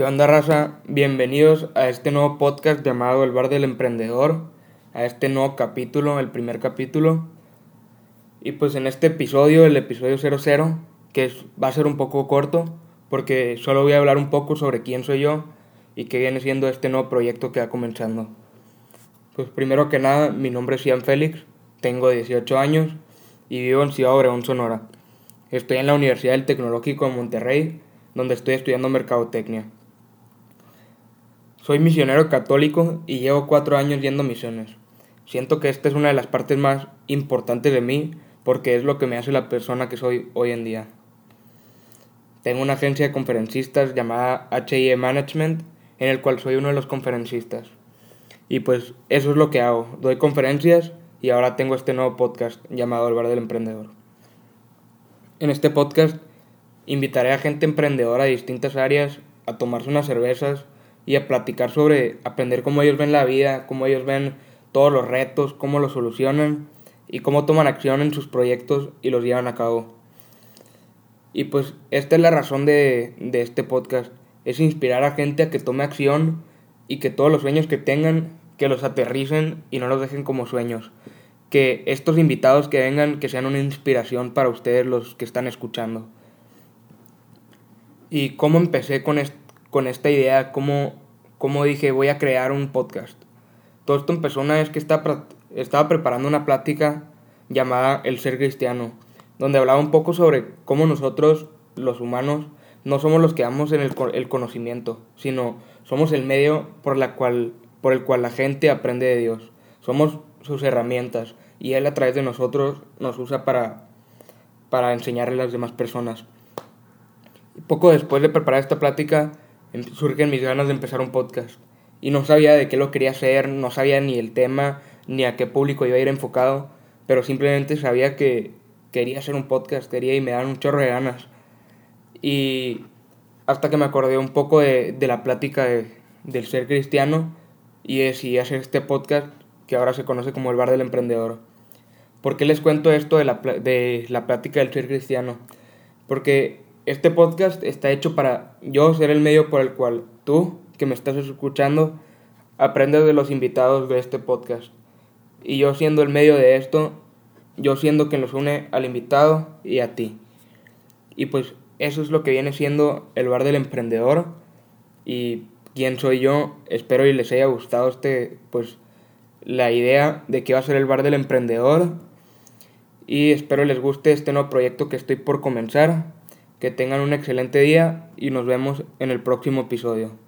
¿Qué onda, raza? Bienvenidos a este nuevo podcast llamado El Bar del Emprendedor, a este nuevo capítulo, el primer capítulo. Y pues en este episodio, el episodio 00, que va a ser un poco corto, porque solo voy a hablar un poco sobre quién soy yo y qué viene siendo este nuevo proyecto que va comenzando. Pues primero que nada, mi nombre es Ian Félix, tengo 18 años y vivo en Ciudad Obregón, Sonora. Estoy en la Universidad del Tecnológico de Monterrey, donde estoy estudiando Mercadotecnia. Soy misionero católico y llevo cuatro años yendo a misiones. Siento que esta es una de las partes más importantes de mí porque es lo que me hace la persona que soy hoy en día. Tengo una agencia de conferencistas llamada HIE Management en el cual soy uno de los conferencistas. Y pues eso es lo que hago. Doy conferencias y ahora tengo este nuevo podcast llamado El Bar del Emprendedor. En este podcast invitaré a gente emprendedora de distintas áreas a tomarse unas cervezas y a platicar sobre aprender cómo ellos ven la vida, cómo ellos ven todos los retos, cómo los solucionan y cómo toman acción en sus proyectos y los llevan a cabo. Y pues esta es la razón de, de este podcast, es inspirar a gente a que tome acción y que todos los sueños que tengan, que los aterricen y no los dejen como sueños. Que estos invitados que vengan, que sean una inspiración para ustedes los que están escuchando. ¿Y cómo empecé con, con esta idea? ¿Cómo, ¿Cómo dije voy a crear un podcast? Todo esto empezó una vez que estaba, estaba preparando una plática llamada El ser cristiano, donde hablaba un poco sobre cómo nosotros, los humanos, no somos los que damos en el, el conocimiento, sino somos el medio por, la cual, por el cual la gente aprende de Dios. Somos sus herramientas y Él a través de nosotros nos usa para, para enseñarle a las demás personas. Poco después de preparar esta plática, surgen mis ganas de empezar un podcast. Y no sabía de qué lo quería hacer, no sabía ni el tema, ni a qué público iba a ir enfocado, pero simplemente sabía que quería hacer un podcast, quería y me daban un chorro de ganas. Y hasta que me acordé un poco de, de la plática de, del ser cristiano y decidí hacer este podcast que ahora se conoce como el Bar del Emprendedor. ¿Por qué les cuento esto de la, de la plática del ser cristiano? Porque este podcast está hecho para yo ser el medio por el cual tú, que me estás escuchando, aprendes de los invitados de este podcast. Y yo siendo el medio de esto, yo siendo quien nos une al invitado y a ti. Y pues eso es lo que viene siendo el bar del emprendedor. Y quién soy yo, espero y les haya gustado este, pues, la idea de que va a ser el bar del emprendedor. Y espero les guste este nuevo proyecto que estoy por comenzar. Que tengan un excelente día y nos vemos en el próximo episodio.